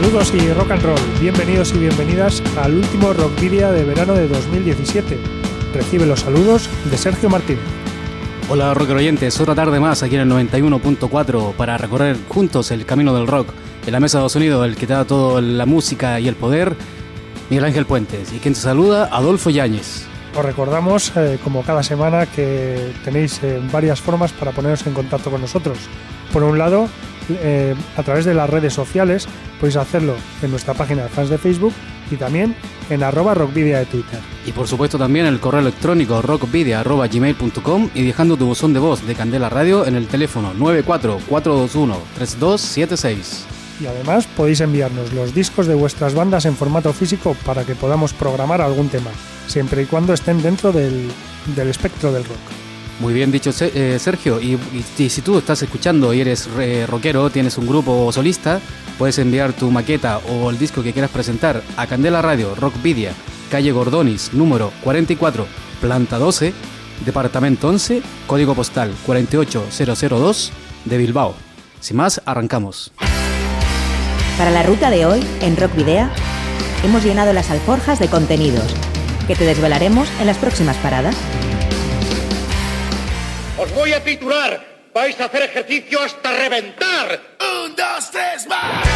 Saludos y rock and roll, bienvenidos y bienvenidas al último Rock Video de verano de 2017. Recibe los saludos de Sergio Martínez. Hola rock oyentes, otra tarde más aquí en el 91.4 para recorrer juntos el camino del rock. En la mesa de sonido, el que te da toda la música y el poder, Miguel Ángel Puentes. Y quien te saluda, Adolfo Yáñez. Os recordamos, eh, como cada semana, que tenéis eh, varias formas para poneros en contacto con nosotros. Por un lado, eh, a través de las redes sociales, podéis hacerlo en nuestra página de fans de Facebook y también en arroba rockvidia de Twitter. Y por supuesto también el correo electrónico rockvidia.gmail.com y dejando tu buzón de voz de Candela Radio en el teléfono 944213276. Y además podéis enviarnos los discos de vuestras bandas en formato físico para que podamos programar algún tema, siempre y cuando estén dentro del, del espectro del rock. Muy bien dicho, eh, Sergio. Y, si tú estás escuchando y eres eh, rockero, tienes un grupo solista, puedes enviar tu maqueta o el disco que quieras presentar a Candela Radio, Rockvidia, calle Gordonis, número 44, planta 12, departamento 11, código postal 48002 de Bilbao. Sin más, arrancamos. Para la ruta de hoy, en Rock Video, hemos llenado las alforjas de contenidos que te desvelaremos en las próximas paradas. Os voy a titular. Vais a hacer ejercicio hasta reventar. Un, dos, tres, más.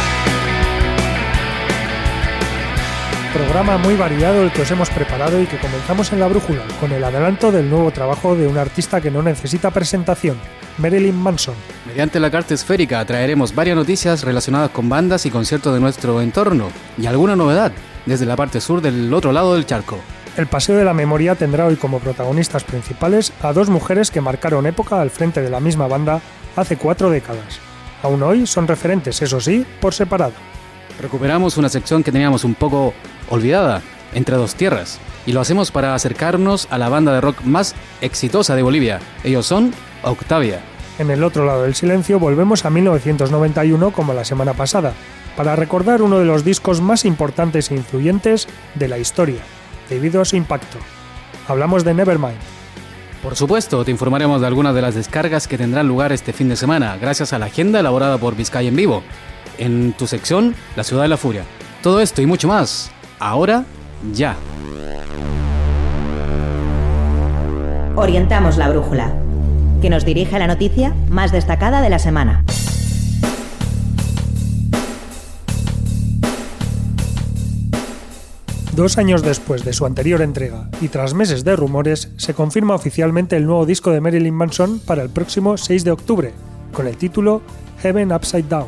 Programa muy variado el que os hemos preparado y que comenzamos en la brújula con el adelanto del nuevo trabajo de un artista que no necesita presentación, Marilyn Manson. Mediante la carta esférica traeremos varias noticias relacionadas con bandas y conciertos de nuestro entorno y alguna novedad desde la parte sur del otro lado del charco. El Paseo de la Memoria tendrá hoy como protagonistas principales a dos mujeres que marcaron época al frente de la misma banda hace cuatro décadas. Aún hoy son referentes, eso sí, por separado. Recuperamos una sección que teníamos un poco olvidada, Entre dos Tierras, y lo hacemos para acercarnos a la banda de rock más exitosa de Bolivia. Ellos son Octavia. En el otro lado del silencio volvemos a 1991 como la semana pasada, para recordar uno de los discos más importantes e influyentes de la historia, debido a su impacto. Hablamos de Nevermind. Por supuesto, te informaremos de algunas de las descargas que tendrán lugar este fin de semana, gracias a la agenda elaborada por Vizcaya en Vivo, en tu sección La Ciudad de la Furia. Todo esto y mucho más, ahora, ya. Orientamos la brújula, que nos dirige a la noticia más destacada de la semana. Dos años después de su anterior entrega y tras meses de rumores, se confirma oficialmente el nuevo disco de Marilyn Manson para el próximo 6 de octubre, con el título Heaven Upside Down.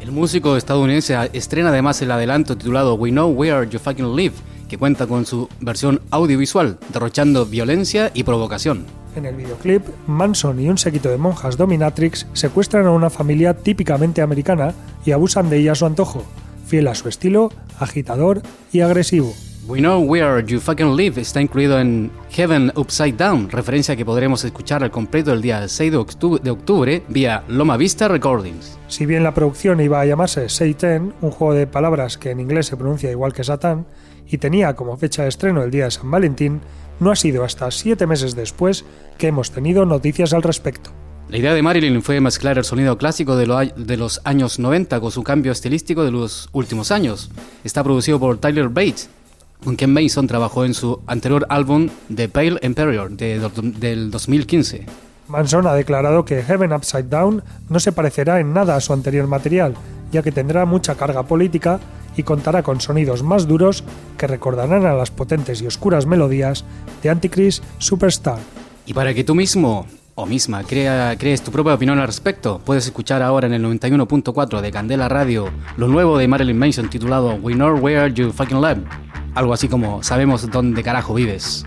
El músico estadounidense estrena además el adelanto titulado We Know Where You Fucking Live, que cuenta con su versión audiovisual, derrochando violencia y provocación. En el videoclip, Manson y un séquito de monjas dominatrix secuestran a una familia típicamente americana y abusan de ella a su antojo, fiel a su estilo, agitador y agresivo. We Know Where You Fucking Live está incluido en Heaven Upside Down, referencia que podremos escuchar al completo el día 6 de octubre, de octubre vía Loma Vista Recordings. Si bien la producción iba a llamarse Satan, un juego de palabras que en inglés se pronuncia igual que Satán, y tenía como fecha de estreno el día de San Valentín, no ha sido hasta siete meses después que hemos tenido noticias al respecto. La idea de Marilyn fue mezclar el sonido clásico de, lo, de, los años 90 con su cambio estilístico de los últimos años. Está producido por Tyler Bates, con quien Mason trabajó en su anterior álbum The Pale Emperor de, del 2015. Manson ha declarado que Heaven Upside Down no se parecerá en nada a su anterior material, ya que tendrá mucha carga política y contará con sonidos más duros que recordarán a las potentes y oscuras melodías de Antichrist Superstar. Y para que tú mismo o misma crea, crees tu propia opinión al respecto, puedes escuchar ahora en el 91.4 de Candela Radio lo nuevo de Marilyn Manson titulado We Know Where You Fucking Live. Algo así como Sabemos dónde carajo vives.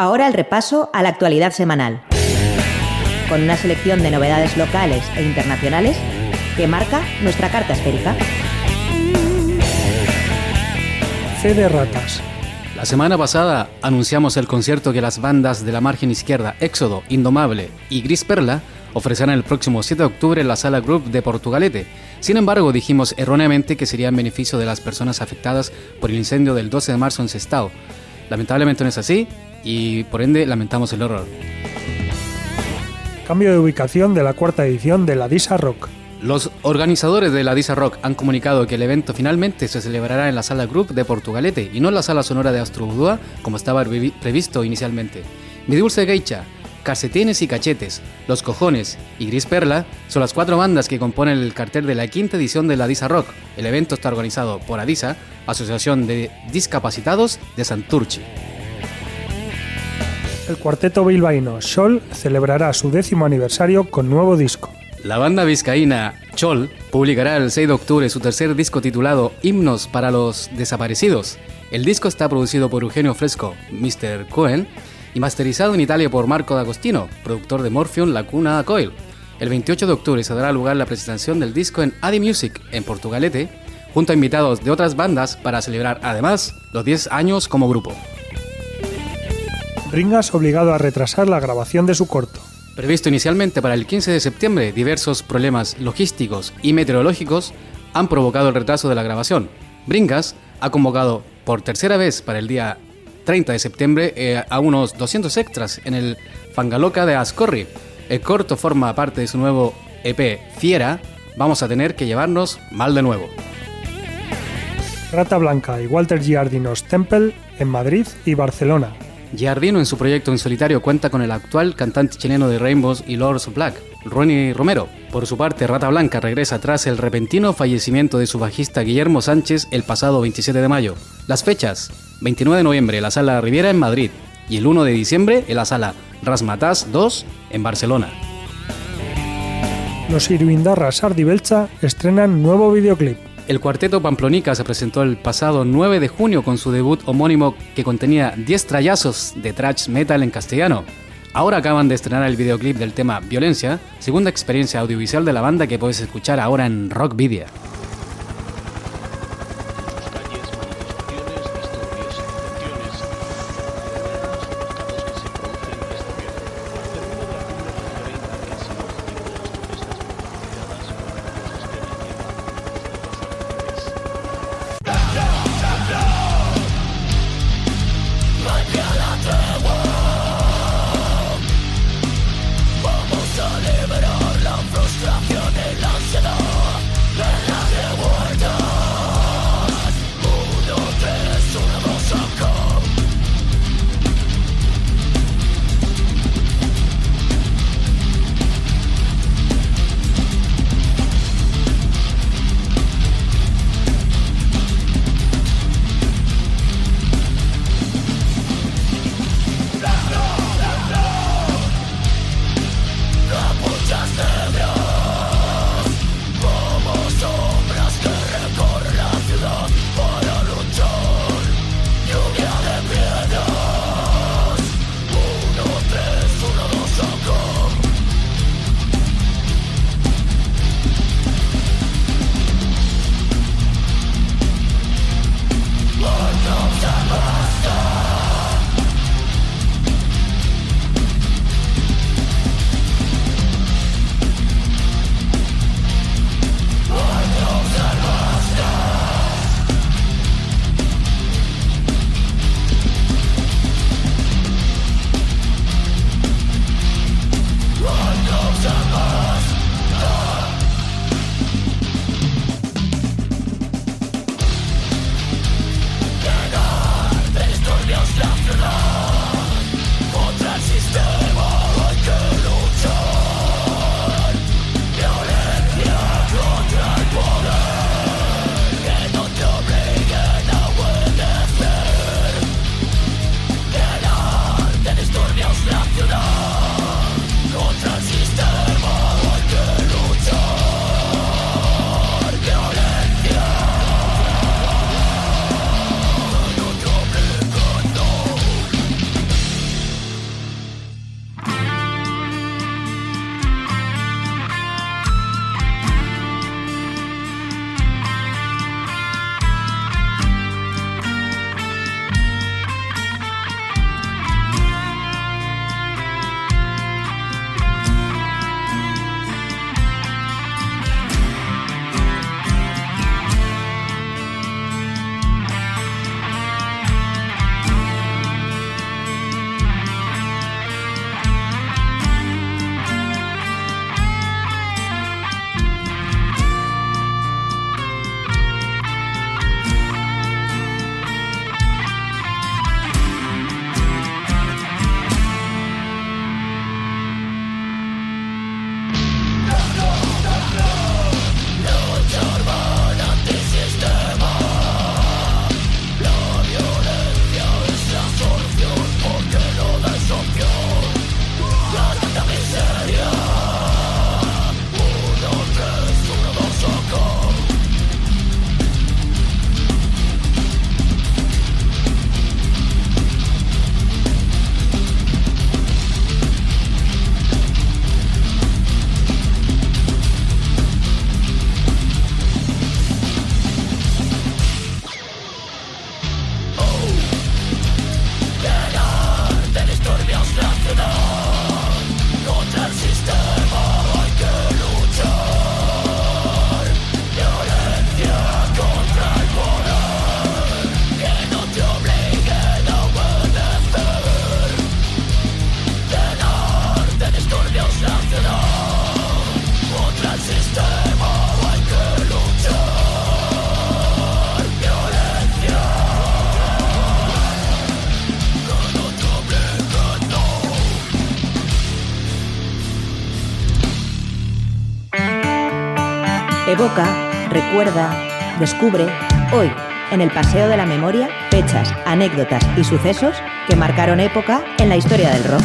Ahora el repaso a la actualidad semanal, con una selección de novedades locales e internacionales que marca nuestra carta esférica. Fe de ratas. La semana pasada anunciamos el concierto que las bandas de la margen izquierda Éxodo, Indomable y Gris Perla ofrecerán el próximo 7 de octubre en la Sala Group de Portugalete. Sin embargo, dijimos erróneamente que sería en beneficio de las personas afectadas por el incendio del 12 de marzo en Sestao. Lamentablemente no es así y por ende lamentamos el horror. Cambio de ubicación de la cuarta edición de la Disa Rock. Los organizadores de la Disa Rock han comunicado que el evento finalmente se celebrará en la sala Group de Portugalete y no en la sala sonora de Astrobudúa como estaba previ- previsto inicialmente. Mi Dulce Geisha, Calcetines y Cachetes, Los Cojones y Gris Perla son las cuatro bandas que componen el cartel de la quinta edición de la Disa Rock. El evento está organizado por Adisa, Asociación de Discapacitados de Santurchi. El cuarteto bilbaíno Sol celebrará su décimo aniversario con nuevo disco. La banda vizcaína Chol publicará el 6 de octubre su tercer disco titulado Himnos para los Desaparecidos. El disco está producido por Eugenio Fresco, Mr. Cohen, y masterizado en Italia por Marco D'Agostino, productor de Morphium La Cuna Coil. El 28 de octubre se dará lugar la presentación del disco en Adi Music, en Portugalete, junto a invitados de otras bandas para celebrar además los 10 años como grupo. Ringas obligado a retrasar la grabación de su corto. Previsto inicialmente para el 15 de septiembre, diversos problemas logísticos y meteorológicos han provocado el retraso de la grabación. Bringas ha convocado por tercera vez para el día 30 de septiembre eh, a unos 200 extras en el Fangaloca de Ascorri. El corto forma parte de su nuevo EP Fiera. Vamos a tener que llevarnos mal de nuevo. Rata Blanca y Walter Giardinos Temple en Madrid y Barcelona. Giardino en su proyecto en solitario cuenta con el actual cantante chileno de Rainbows y Lords of Black, Ronnie Romero. Por su parte, Rata Blanca regresa tras el repentino fallecimiento de su bajista Guillermo Sánchez el pasado 27 de mayo. Las fechas, 29 de noviembre la Sala Riviera en Madrid y el 1 de diciembre en la Sala Rasmatas 2 en Barcelona. Los Irvindarras Ardibelcha estrenan nuevo videoclip. El cuarteto Pamplonica se presentó el pasado 9 de junio con su debut homónimo que contenía 10 trayazos de thrash metal en castellano. Ahora acaban de estrenar el videoclip del tema Violencia, segunda experiencia audiovisual de la banda que puedes escuchar ahora en Rock descubre, hoy, en el Paseo de la Memoria, fechas, anécdotas y sucesos que marcaron época en la historia del rock.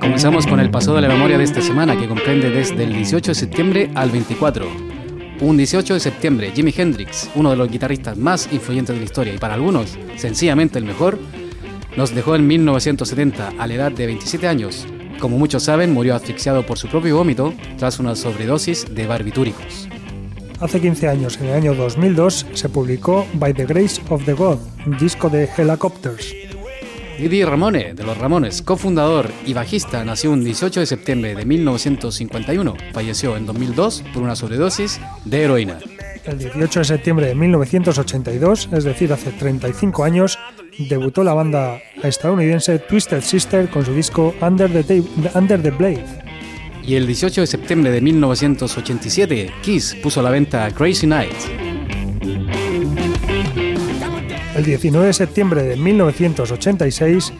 Comenzamos con el paso de la memoria de esta semana, que comprende desde el 18 de septiembre al 24. Un 18 de septiembre, Jimi Hendrix, uno de los guitarristas más influyentes de la historia y para algunos sencillamente el mejor, nos dejó en 1970 a la edad de 27 años. Como muchos saben, murió asfixiado por su propio vómito tras una sobredosis de barbitúricos. Hace 15 años, en el año 2002, se publicó By the Grace of the God, un disco de Helicopters. Didi Ramone, de los Ramones, cofundador y bajista, nació un 18 de septiembre de 1951. Falleció en 2002 por una sobredosis de heroína. El 18 de septiembre de 1982, es decir, hace 35 años, debutó la banda estadounidense Twisted Sister con su disco Under the, Ta- Under the Blade. Y el 18 de septiembre de 1987, Kiss puso a la venta Crazy Nights. El 19 de septiembre de 1986,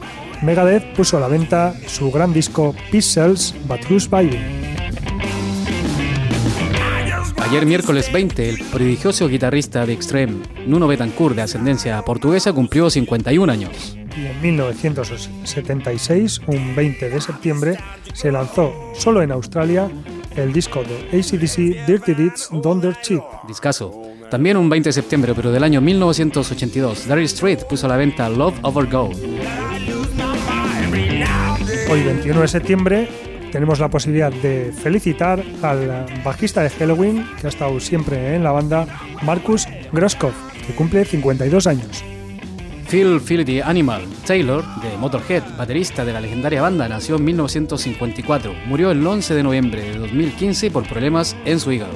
Megadeth puso a la venta su gran disco Cells But Who's Buying. Ayer miércoles 20, el prodigioso guitarrista de Extreme, Nuno Betancourt, de ascendencia portuguesa, cumplió 51 años. Y en 1976, un 20 de septiembre, se lanzó solo en Australia el disco de ACDC Dirty Deeds Thunder Cheap. Discaso. También un 20 de septiembre, pero del año 1982, Dire Street puso a la venta Love Over Gold. Hoy, 21 de septiembre, tenemos la posibilidad de felicitar al bajista de Halloween, que ha estado siempre en la banda, Marcus Groskopf, que cumple 52 años. Phil Phil the Animal Taylor, de Motorhead, baterista de la legendaria banda, nació en 1954. Murió el 11 de noviembre de 2015 por problemas en su hígado.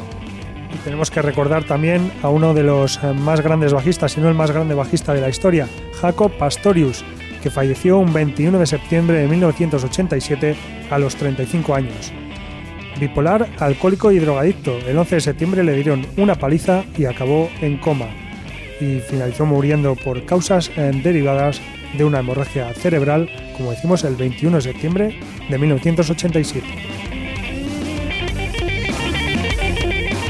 Y tenemos que recordar también a uno de los eh, más grandes bajistas, si no el más grande bajista de la historia, Jacob Pastorius, que falleció un 21 de septiembre de 1987 a los 35 años. Bipolar, alcohólico y drogadicto, el 11 de septiembre le dieron una paliza y acabó en coma. Y finalizó muriendo por causas eh, derivadas de una hemorragia cerebral, como decimos, el 21 de septiembre de 1987.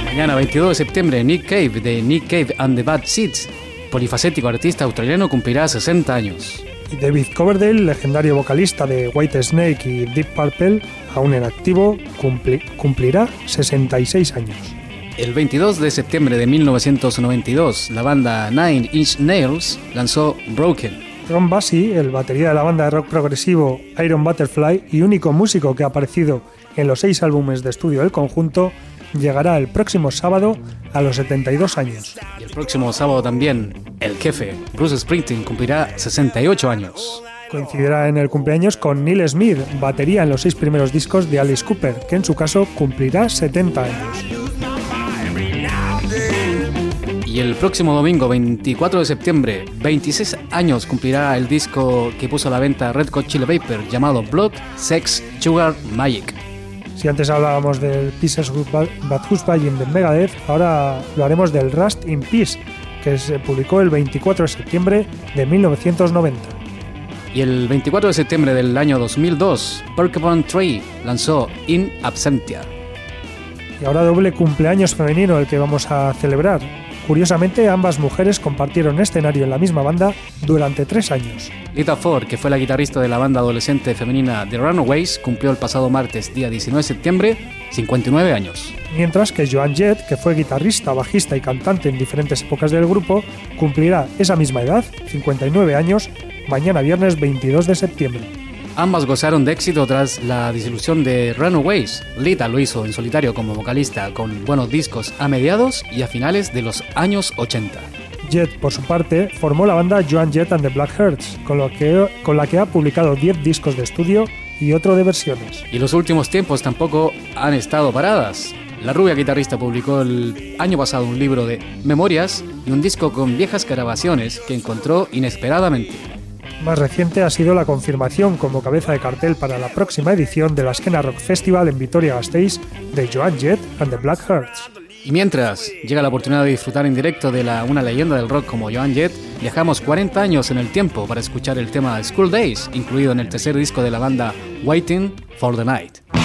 Mañana 22 de septiembre, Nick Cave, de Nick Cave and the Bad Seeds, polifacético artista australiano, cumplirá 60 años. Y David Coverdale, legendario vocalista de White Snake y Deep Purple, aún en activo, cumpli- cumplirá 66 años. El 22 de septiembre de 1992, la banda Nine Inch Nails lanzó Broken. Ron Bassi, el batería de la banda de rock progresivo Iron Butterfly y único músico que ha aparecido en los seis álbumes de estudio del conjunto, llegará el próximo sábado a los 72 años. Y el próximo sábado también, el jefe, Bruce Springsteen, cumplirá 68 años. Coincidirá en el cumpleaños con Neil Smith, batería en los seis primeros discos de Alice Cooper, que en su caso cumplirá 70 años. Y el próximo domingo, 24 de septiembre, 26 años cumplirá el disco que puso a la venta Red Hot Chili Paper llamado Blood, Sex, Sugar, Magic. Si antes hablábamos del Pieces Bad Buying de Megadeth, ahora lo haremos del Rust in Peace, que se publicó el 24 de septiembre de 1990. Y el 24 de septiembre del año 2002, Porcupine Tree lanzó In Absentia. Y ahora doble cumpleaños femenino el que vamos a celebrar. Curiosamente, ambas mujeres compartieron escenario en la misma banda durante tres años. Lita Ford, que fue la guitarrista de la banda adolescente femenina The Runaways, cumplió el pasado martes, día 19 de septiembre, 59 años. Mientras que Joan Jett, que fue guitarrista, bajista y cantante en diferentes épocas del grupo, cumplirá esa misma edad, 59 años, mañana viernes 22 de septiembre. Ambas gozaron de éxito tras la disolución de Runaways. Lita lo hizo en solitario como vocalista con buenos discos a mediados y a finales de los años 80. Jett, por su parte, formó la banda Joan Jett and the Blackhearts, con, lo que, con la que ha publicado 10 discos de estudio y otro de versiones. Y los últimos tiempos tampoco han estado paradas. La rubia guitarrista publicó el año pasado un libro de memorias y un disco con viejas grabaciones que encontró inesperadamente. Más reciente ha sido la confirmación como cabeza de cartel para la próxima edición de la Esquena Rock Festival en Vitoria-Gasteiz de Joan Jett and the Blackhearts. Y mientras llega la oportunidad de disfrutar en directo de una leyenda del rock como Joan Jett, viajamos 40 años en el tiempo para escuchar el tema School Days, incluido en el tercer disco de la banda Waiting for the Night.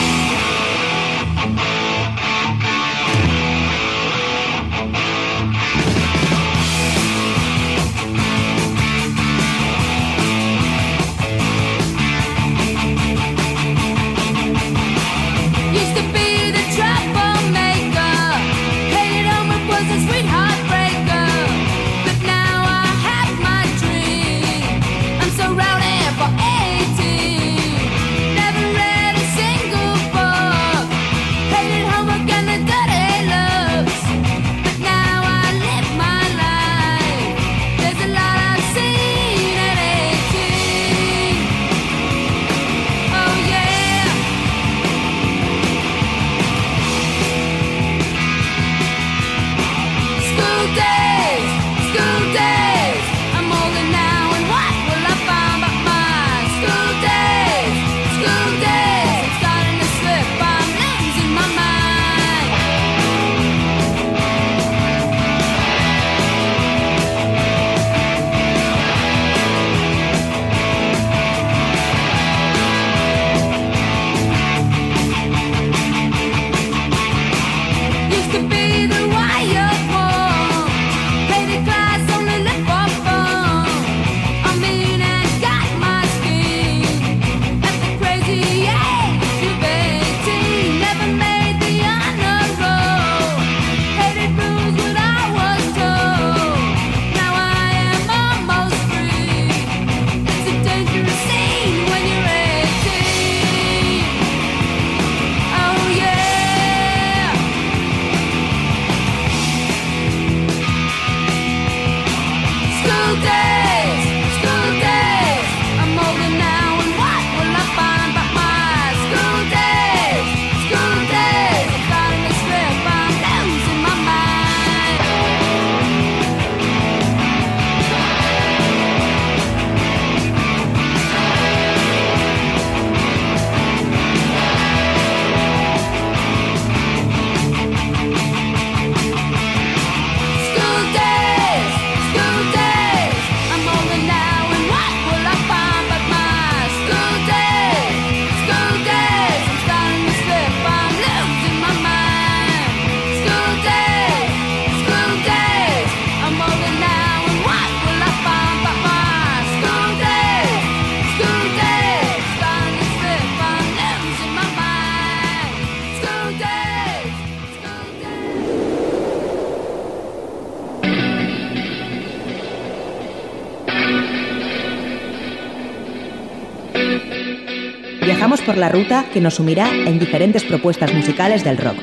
La ruta que nos sumirá en diferentes propuestas musicales del rock,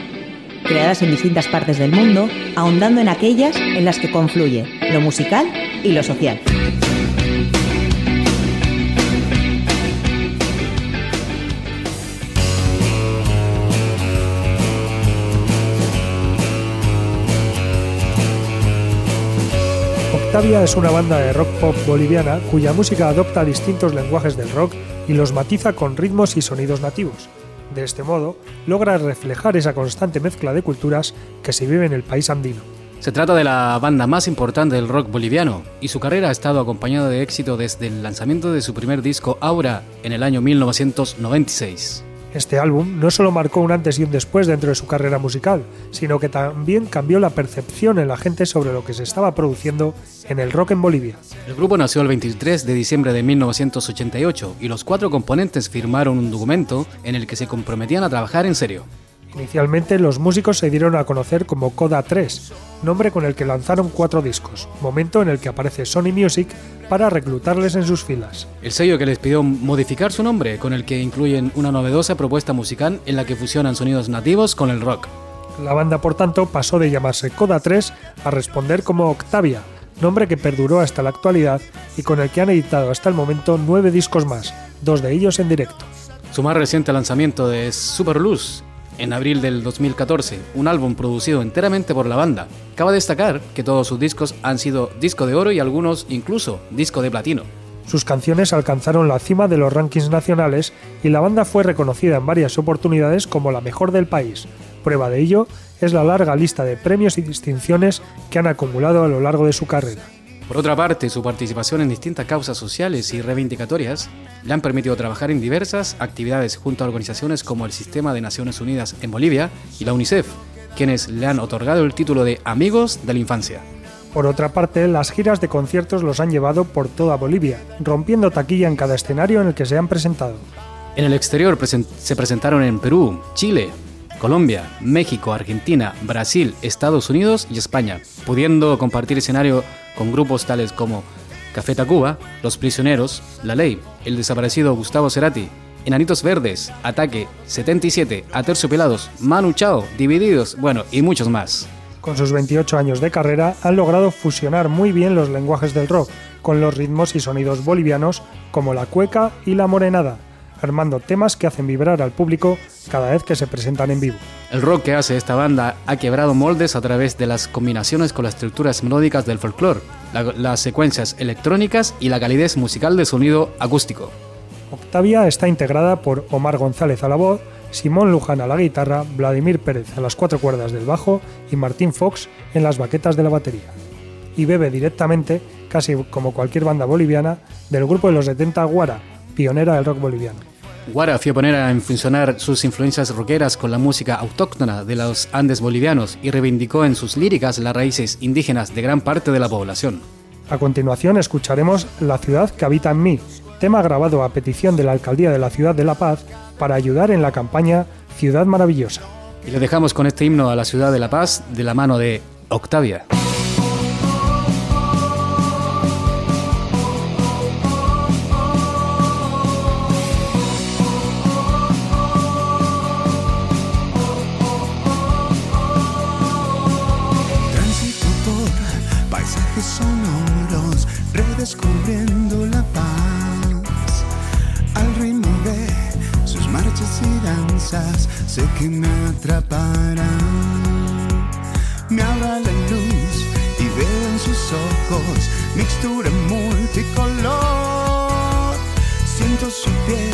creadas en distintas partes del mundo, ahondando en aquellas en las que confluye lo musical y lo social. Octavia es una banda de rock pop boliviana cuya música adopta distintos lenguajes del rock y los matiza con ritmos y sonidos nativos. De este modo, logra reflejar esa constante mezcla de culturas que se vive en el país andino. Se trata de la banda más importante del rock boliviano y su carrera ha estado acompañada de éxito desde el lanzamiento de su primer disco Aura en el año 1996. Este álbum no solo marcó un antes y un después dentro de su carrera musical, sino que también cambió la percepción en la gente sobre lo que se estaba produciendo en el rock en Bolivia. El grupo nació el 23 de diciembre de 1988 y los cuatro componentes firmaron un documento en el que se comprometían a trabajar en serio. Inicialmente los músicos se dieron a conocer como Coda 3, nombre con el que lanzaron cuatro discos, momento en el que aparece Sony Music para reclutarles en sus filas. El sello que les pidió modificar su nombre, con el que incluyen una novedosa propuesta musical en la que fusionan sonidos nativos con el rock. La banda, por tanto, pasó de llamarse Coda 3 a responder como Octavia, nombre que perduró hasta la actualidad y con el que han editado hasta el momento nueve discos más, dos de ellos en directo. Su más reciente lanzamiento es Super Luz, en abril del 2014, un álbum producido enteramente por la banda. Cabe destacar que todos sus discos han sido disco de oro y algunos incluso disco de platino. Sus canciones alcanzaron la cima de los rankings nacionales y la banda fue reconocida en varias oportunidades como la mejor del país. Prueba de ello es la larga lista de premios y distinciones que han acumulado a lo largo de su carrera. Por otra parte, su participación en distintas causas sociales y reivindicatorias le han permitido trabajar en diversas actividades junto a organizaciones como el Sistema de Naciones Unidas en Bolivia y la UNICEF, quienes le han otorgado el título de Amigos de la Infancia. Por otra parte, las giras de conciertos los han llevado por toda Bolivia, rompiendo taquilla en cada escenario en el que se han presentado. En el exterior presen- se presentaron en Perú, Chile, Colombia, México, Argentina, Brasil, Estados Unidos y España, pudiendo compartir escenario con grupos tales como Café Tacuba, Los Prisioneros, La Ley, El Desaparecido Gustavo Cerati, Enanitos Verdes, Ataque, 77, Aterciopelados, Manu Chao, Divididos, bueno, y muchos más. Con sus 28 años de carrera han logrado fusionar muy bien los lenguajes del rock con los ritmos y sonidos bolivianos como la cueca y la morenada, armando temas que hacen vibrar al público cada vez que se presentan en vivo. El rock que hace esta banda ha quebrado moldes a través de las combinaciones con las estructuras melódicas del folclore, la- las secuencias electrónicas y la calidez musical de sonido acústico. Octavia está integrada por Omar González a la voz, Simón Luján a la guitarra, Vladimir Pérez a las cuatro cuerdas del bajo y Martín Fox en las baquetas de la batería. Y bebe directamente, casi como cualquier banda boliviana, del grupo de los 70 Guara, pionera del rock boliviano. Guara fue poner a funcionar sus influencias rockeras con la música autóctona de los Andes bolivianos y reivindicó en sus líricas las raíces indígenas de gran parte de la población. A continuación escucharemos La ciudad que habita en mí, tema grabado a petición de la Alcaldía de la Ciudad de La Paz para ayudar en la campaña Ciudad Maravillosa. Y le dejamos con este himno a la ciudad de La Paz de la mano de Octavia. Siento su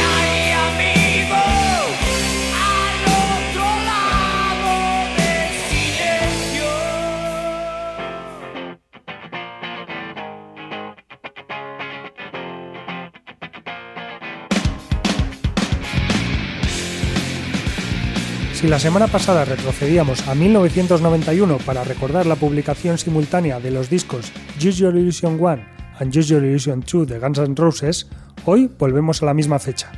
Si la semana pasada retrocedíamos a 1991 para recordar la publicación simultánea de los discos Use Your Illusion 1 and Use Your Illusion 2 de Guns N' Roses, hoy volvemos a la misma fecha.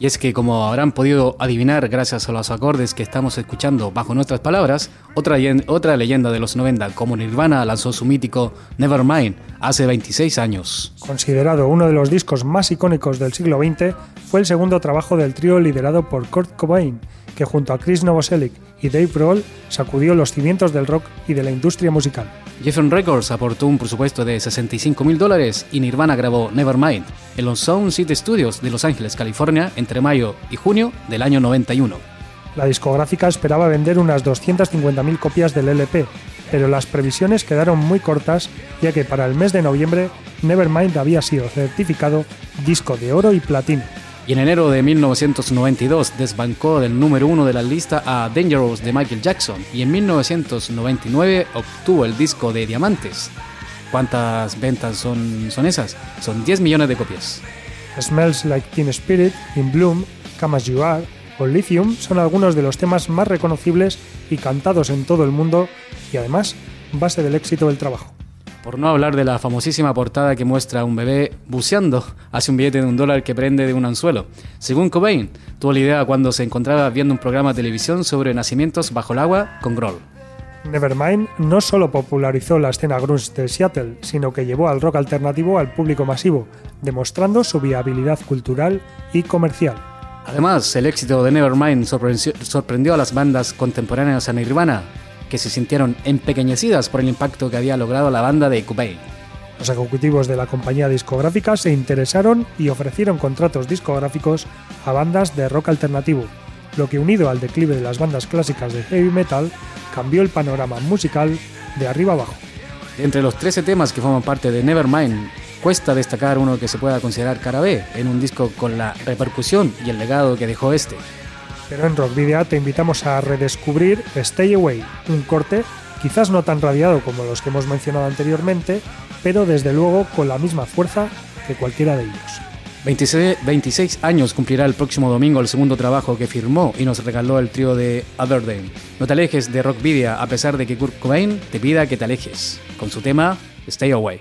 Y es que como habrán podido adivinar gracias a los acordes que estamos escuchando bajo nuestras palabras, otra, otra leyenda de los 90 como Nirvana lanzó su mítico Nevermind hace 26 años. Considerado uno de los discos más icónicos del siglo XX, fue el segundo trabajo del trío liderado por Kurt Cobain, que junto a Chris Novoselic y Dave Grohl sacudió los cimientos del rock y de la industria musical. Geffen Records aportó un presupuesto de 65 mil dólares y Nirvana grabó Nevermind en los Sound City Studios de Los Ángeles, California, entre mayo y junio del año 91. La discográfica esperaba vender unas 250.000 copias del LP, pero las previsiones quedaron muy cortas ya que para el mes de noviembre Nevermind había sido certificado disco de oro y platino. Y en enero de 1992 desbancó del número uno de la lista a Dangerous de Michael Jackson y en 1999 obtuvo el disco de Diamantes. ¿Cuántas ventas son, son esas? Son 10 millones de copias. Smells Like Teen Spirit, In Bloom, Come As You Are o Lithium son algunos de los temas más reconocibles y cantados en todo el mundo y además base del éxito del trabajo. Por no hablar de la famosísima portada que muestra a un bebé buceando hacia un billete de un dólar que prende de un anzuelo. Según Cobain, tuvo la idea cuando se encontraba viendo un programa de televisión sobre nacimientos bajo el agua con Grohl. Nevermind no solo popularizó la escena grunge de Seattle, sino que llevó al rock alternativo al público masivo, demostrando su viabilidad cultural y comercial. Además, el éxito de Nevermind sorprendió, a las bandas contemporáneas a Nirvana, que se sintieron empequeñecidas por el impacto que había logrado la banda de Cobain. Los ejecutivos de la compañía discográfica se interesaron y ofrecieron contratos discográficos a bandas de rock alternativo, lo que unido al declive de las bandas clásicas de heavy metal, cambió el panorama musical de arriba abajo. Entre los 13 temas que forman parte de Nevermind, cuesta destacar uno que se pueda considerar cara B en un disco con la repercusión y el legado que dejó este. Pero en Rock Video te invitamos a redescubrir Stay Away, un corte quizás no tan radiado como los que hemos mencionado anteriormente, pero desde luego con la misma fuerza que cualquiera de ellos. 26, 26 años cumplirá el próximo domingo el segundo trabajo que firmó y nos regaló el trío de Other Day. No te alejes de Rockvidia a pesar de que Kurt Cobain te pida que te alejes, con su tema Stay Away.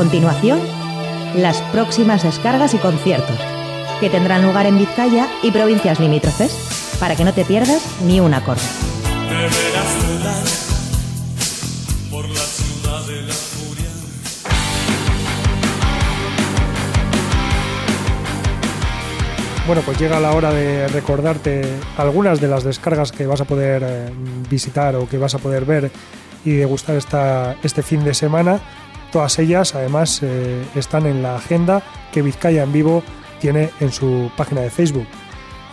Continuación, las próximas descargas y conciertos, que tendrán lugar en Vizcaya y provincias limítrofes, para que no te pierdas ni un acorde. Bueno, pues llega la hora de recordarte algunas de las descargas que vas a poder eh, visitar o que vas a poder ver y degustar esta, este fin de semana. Todas ellas, además, eh, están en la agenda que Vizcaya en Vivo tiene en su página de Facebook.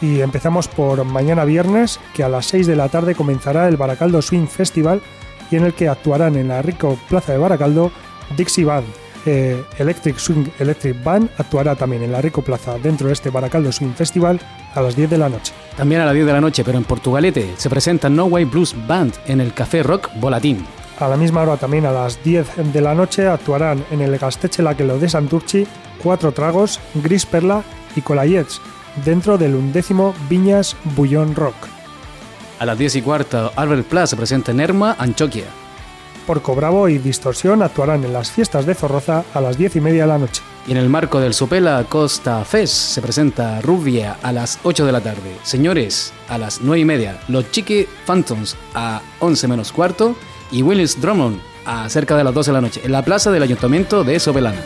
Y empezamos por mañana viernes, que a las 6 de la tarde comenzará el Baracaldo Swing Festival y en el que actuarán en la Rico Plaza de Baracaldo Dixie Band. Eh, Electric Swing Electric Band actuará también en la Rico Plaza dentro de este Baracaldo Swing Festival a las 10 de la noche. También a las 10 de la noche, pero en Portugalete, se presenta No Way Blues Band en el Café Rock Volatín. A la misma hora también a las 10 de la noche actuarán en el Gasteche Laquelo de Santurchi Cuatro Tragos, Gris Perla y Colayets dentro del undécimo Viñas Bullón Rock. A las 10 y cuarto, Albert Plus se presenta en Erma, Anchoquia. Porco Bravo y Distorsión actuarán en las fiestas de Zorroza a las 10 y media de la noche. Y en el marco del Sopela Costa Fest se presenta Rubia a las 8 de la tarde, Señores a las 9 y media, Los Chiqui Phantoms a 11 menos cuarto y Willis Drummond a cerca de las 12 de la noche en la plaza del Ayuntamiento de Sopelana.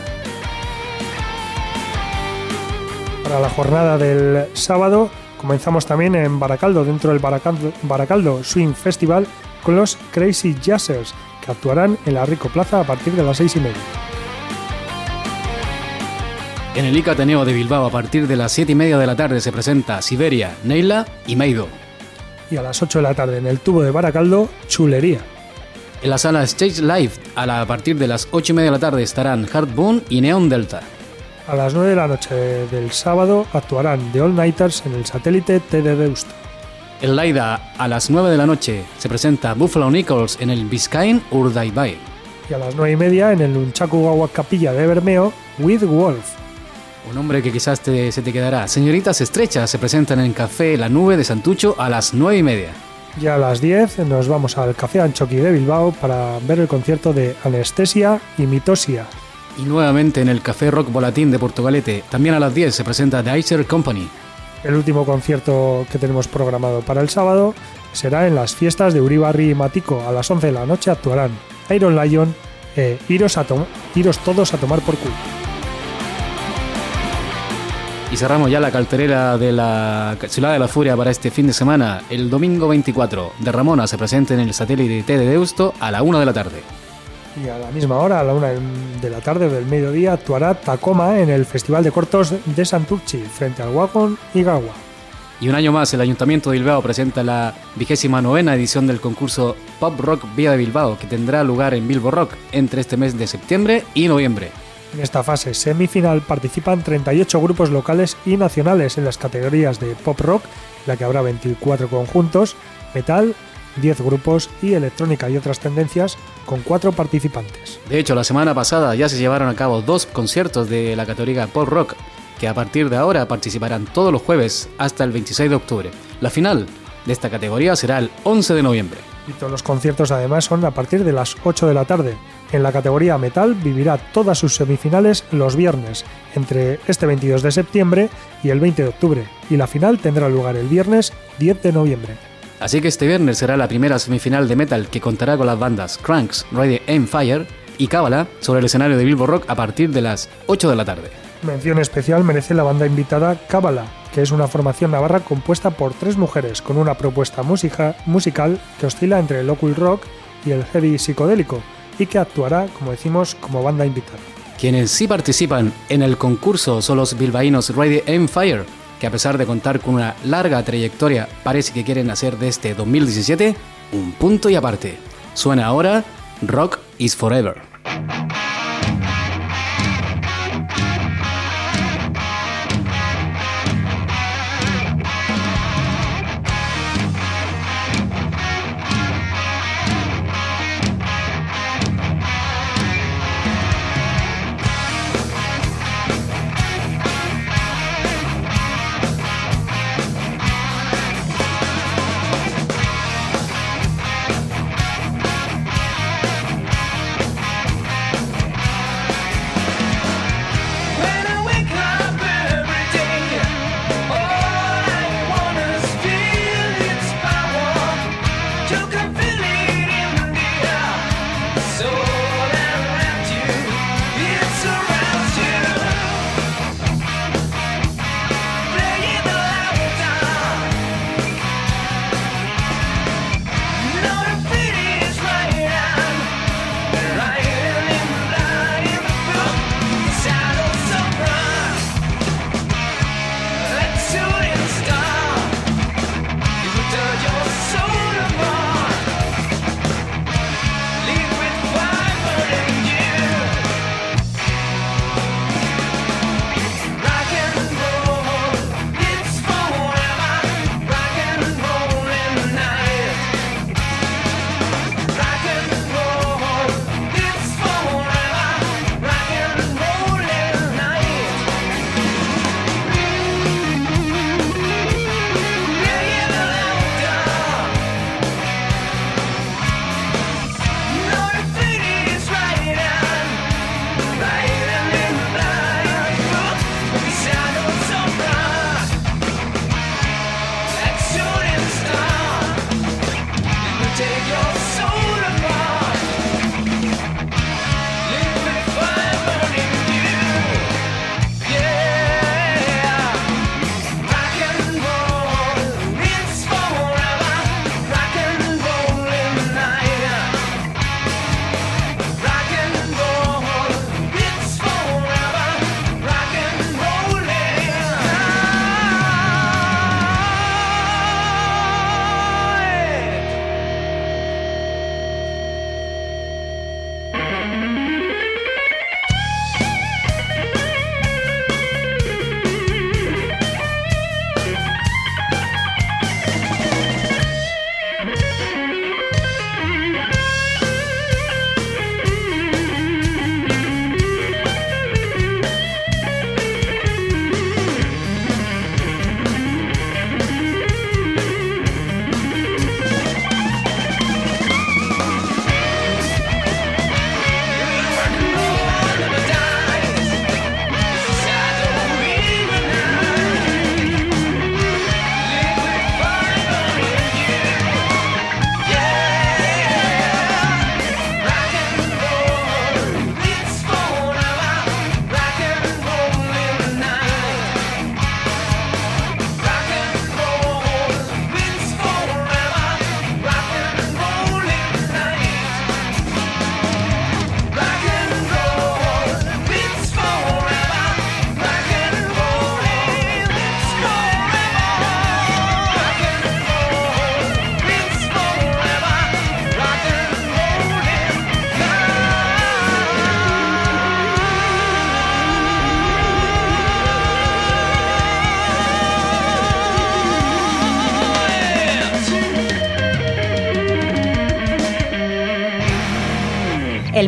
Para la jornada del sábado comenzamos también en Baracaldo, dentro del Baracaldo, Baracaldo Swing Festival, con los Crazy Jazzers, que actuarán en la Rico Plaza a partir de las 6 y media. En el ICA Ateneo de Bilbao a partir de las 7 y media de la tarde se presenta Siberia, Neila y Meido. Y a las 8 de la tarde en el tubo de Baracaldo, Chulería. En la sala Stage Live a, la- a partir de las 8 y media de la tarde estarán Hardbone y Neon Delta. A las 9 de la noche del sábado actuarán The All Nighters en el satélite T de Deusto. En Laida a las 9 de la noche se presenta Buffalo Nichols en el Biscayne Urdaibai. Y a las 9 y media en el Nunchaku Capilla de Bermeo, With Wolf. Un nombre que quizás te- se te quedará. Señoritas Estrechas se presentan en el Café La Nube de Santucho a las 9 y media. Y a las 10 nos vamos al Café Anchoqui de Bilbao para ver el concierto de Anestesia y Mitosia. Y nuevamente en el Café Rock Volatín de Portugalete, también a las 10 se presenta The Icer Company. El último concierto que tenemos programado para el sábado será en las fiestas de Uribarri y Matico. A las 11 de la noche actuarán Iron Lion e Iros, Iros todos a tomar por culo. Y cerramos ya la cartelera de la Ciudad de la Furia para este fin de semana. El domingo 24 de Ramona se presenta en el satélite T de Deusto a la 1 de la tarde. Y a la misma hora, a la una de la tarde o del mediodía, actuará Tacoma en el Festival de Cortos de Santurchi, frente al Wagon y Gawa. Y un año más, el Ayuntamiento de Bilbao presenta la vigésima novena edición del concurso Pop Rock Vía de Bilbao, que tendrá lugar en Bilbo Rock entre este mes de septiembre y noviembre. En esta fase semifinal participan 38 grupos locales y nacionales en las categorías de pop rock, en la que habrá 24 conjuntos, metal, 10 grupos y electrónica y otras tendencias, con 4 participantes. De hecho, la semana pasada ya se llevaron a cabo dos conciertos de la categoría Pop Rock, que a partir de ahora participarán todos los jueves hasta el 26 de octubre. La final de esta categoría será el 11 de noviembre. Y todos los conciertos además son a partir de las 8 de la tarde. En la categoría metal vivirá todas sus semifinales los viernes, entre este 22 de septiembre y el 20 de octubre, y la final tendrá lugar el viernes 10 de noviembre. Así que este viernes será la primera semifinal de metal que contará con las bandas Cranks, Ready Aim Fire y Cábala sobre el escenario de Bilbo Rock a partir de las 8 de la tarde. Mención especial merece la banda invitada Cábala, que es una formación navarra compuesta por tres mujeres con una propuesta musical que oscila entre el occult rock y el heavy psicodélico y que actuará, como decimos, como banda invitada. Quienes sí participan en el concurso son los bilbaínos Ready Aim Fire, que a pesar de contar con una larga trayectoria, parece que quieren hacer de este 2017 un punto y aparte. Suena ahora Rock is Forever.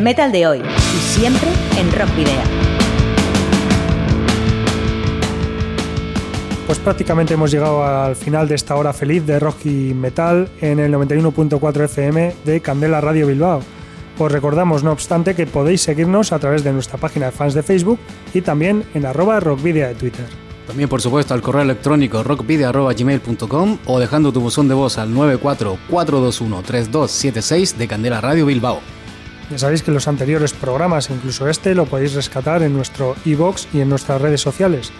Metal de hoy y siempre en Rock Video. Pues prácticamente hemos llegado al final de esta hora feliz de rock y metal en el 91.4 FM de Candela Radio Bilbao. Os recordamos, no obstante, que podéis seguirnos a través de nuestra página de fans de Facebook y también en arroba rockvidia de Twitter. También, por supuesto, al correo electrónico rockvideo.gmail.com o dejando tu buzón de voz al 944213276 de Candela Radio Bilbao. Ya sabéis que los anteriores programas, incluso este, lo podéis rescatar en nuestro iBox y en nuestras redes sociales.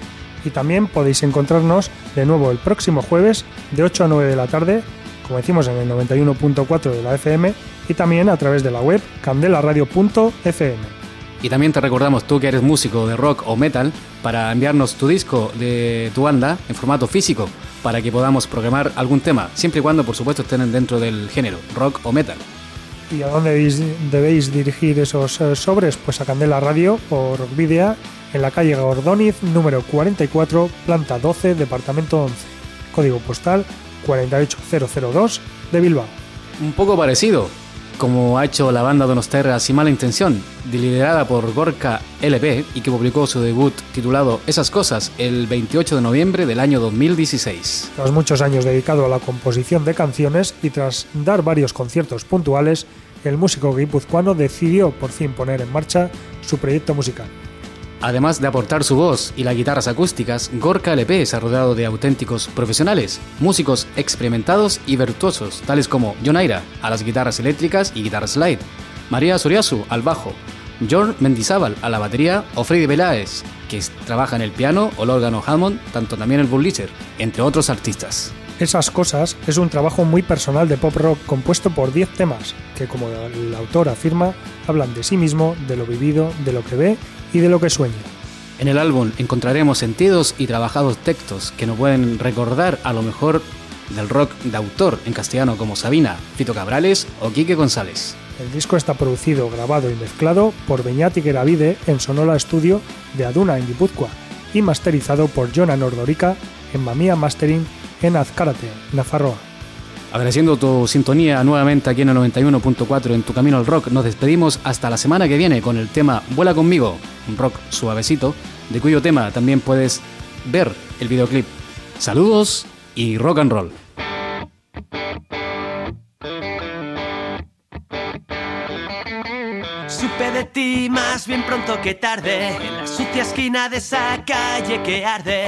Y también podéis encontrarnos de nuevo el próximo jueves de 8 a 9 de la tarde, como decimos en el 91.4 de la FM, y también a través de la web candelaradio.fm. Y también te recordamos tú que eres músico de rock o metal para enviarnos tu disco de tu banda en formato físico para que podamos programar algún tema, siempre y cuando por supuesto estén dentro del género rock o metal. ¿Y a dónde debéis, dirigir esos eh, sobres? Pues a Candela Radio o Rockvidea en la calle Gordoniz, número 44, planta 12, departamento 11, código postal 48002 de Bilbao. Un poco parecido, como ha hecho la banda Donosterra Sin Mala Intención, liderada por Gorka LP y que publicó su debut titulado Esas Cosas el 28 de noviembre del año 2016. Tras muchos años dedicado a la composición de canciones y tras dar varios conciertos puntuales, el músico guipuzcoano decidió por fin poner en marcha su proyecto musical. Además de aportar su voz y las guitarras acústicas, Gorka LP ha rodeado de auténticos profesionales, músicos experimentados y virtuosos, tales como John Aira a las guitarras eléctricas y guitarras slide, María Soriasu al bajo, John Mendizábal a la batería o Freddy Peláez, que trabaja en el piano o el órgano Hammond, tanto también el Bullicher, entre otros artistas. Esas cosas es un trabajo muy personal de pop rock compuesto por 10 temas, que como el autor afirma, hablan de sí mismo, de lo vivido, de lo que ve y de lo que sueña. En el álbum encontraremos sentidos y trabajados textos que nos pueden recordar a lo mejor del rock de autor en castellano como Sabina, Fito Cabrales o Quique González. El disco está producido, grabado y mezclado por Beñat Geravide en Sonola Studio de Aduna en Guipúzcoa y masterizado por Jonan Ordorica en Mamía Mastering en Azcárate, Nafarroa. Agradeciendo tu sintonía nuevamente aquí en el 91.4 en tu camino al rock, nos despedimos hasta la semana que viene con el tema Vuela conmigo, un rock suavecito, de cuyo tema también puedes ver el videoclip. Saludos y rock and roll. De ti más bien pronto que tarde, en la sucia esquina de esa calle que arde.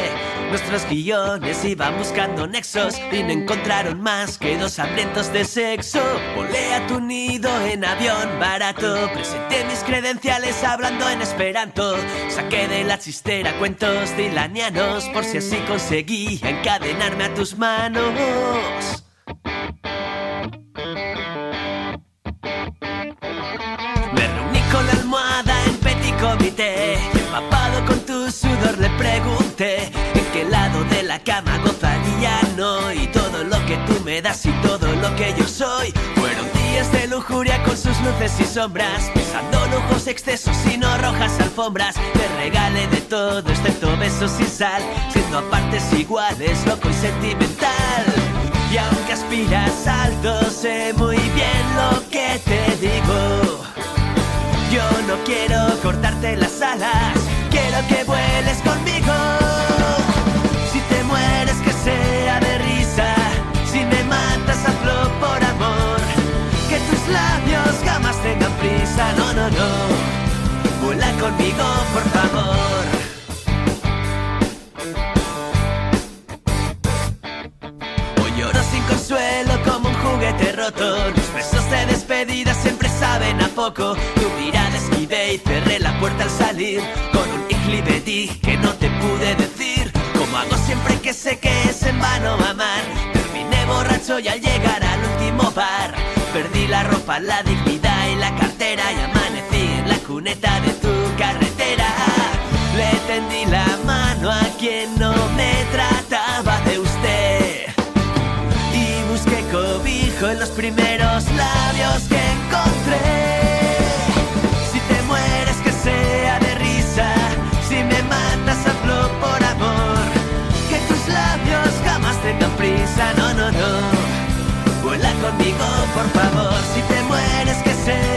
Nuestros guiones iban buscando nexos y no encontraron más que dos hambrientos de sexo. Volé a tu nido en avión barato, presenté mis credenciales hablando en esperanto. Saqué de la chistera cuentos dilanianos por si así conseguía encadenarme a tus manos. En qué lado de la cama gozaría no y todo lo que tú me das y todo lo que yo soy. Fueron días de lujuria con sus luces y sombras pisando lujos excesos y no rojas alfombras. Te regalé de todo excepto besos y sal siendo a partes iguales loco y sentimental. Y aunque aspiras alto sé muy bien lo que te digo. Yo no quiero cortarte las alas, quiero que vueles conmigo. Si te mueres que sea de risa, si me matas hazlo por amor. Que tus labios jamás tengan prisa, no, no, no. Vuela conmigo, por favor. Hoy lloro sin consuelo como un juguete roto. Los besos de despedida siempre saben a poco. Tu mirada esquivé y cerré la puerta al salir. Dije que no te pude decir. Como hago siempre que sé que es en vano amar. Terminé borracho y al llegar al último bar. Perdí la ropa, la dignidad y la cartera. Y amanecí en la cuneta de tu carretera. Le tendí la mano a quien no me trataba de usted y busqué cobijo en los primeros labios que encontré. Prisa, no, no, no. Vuela conmigo, por favor, si te mueres que risa.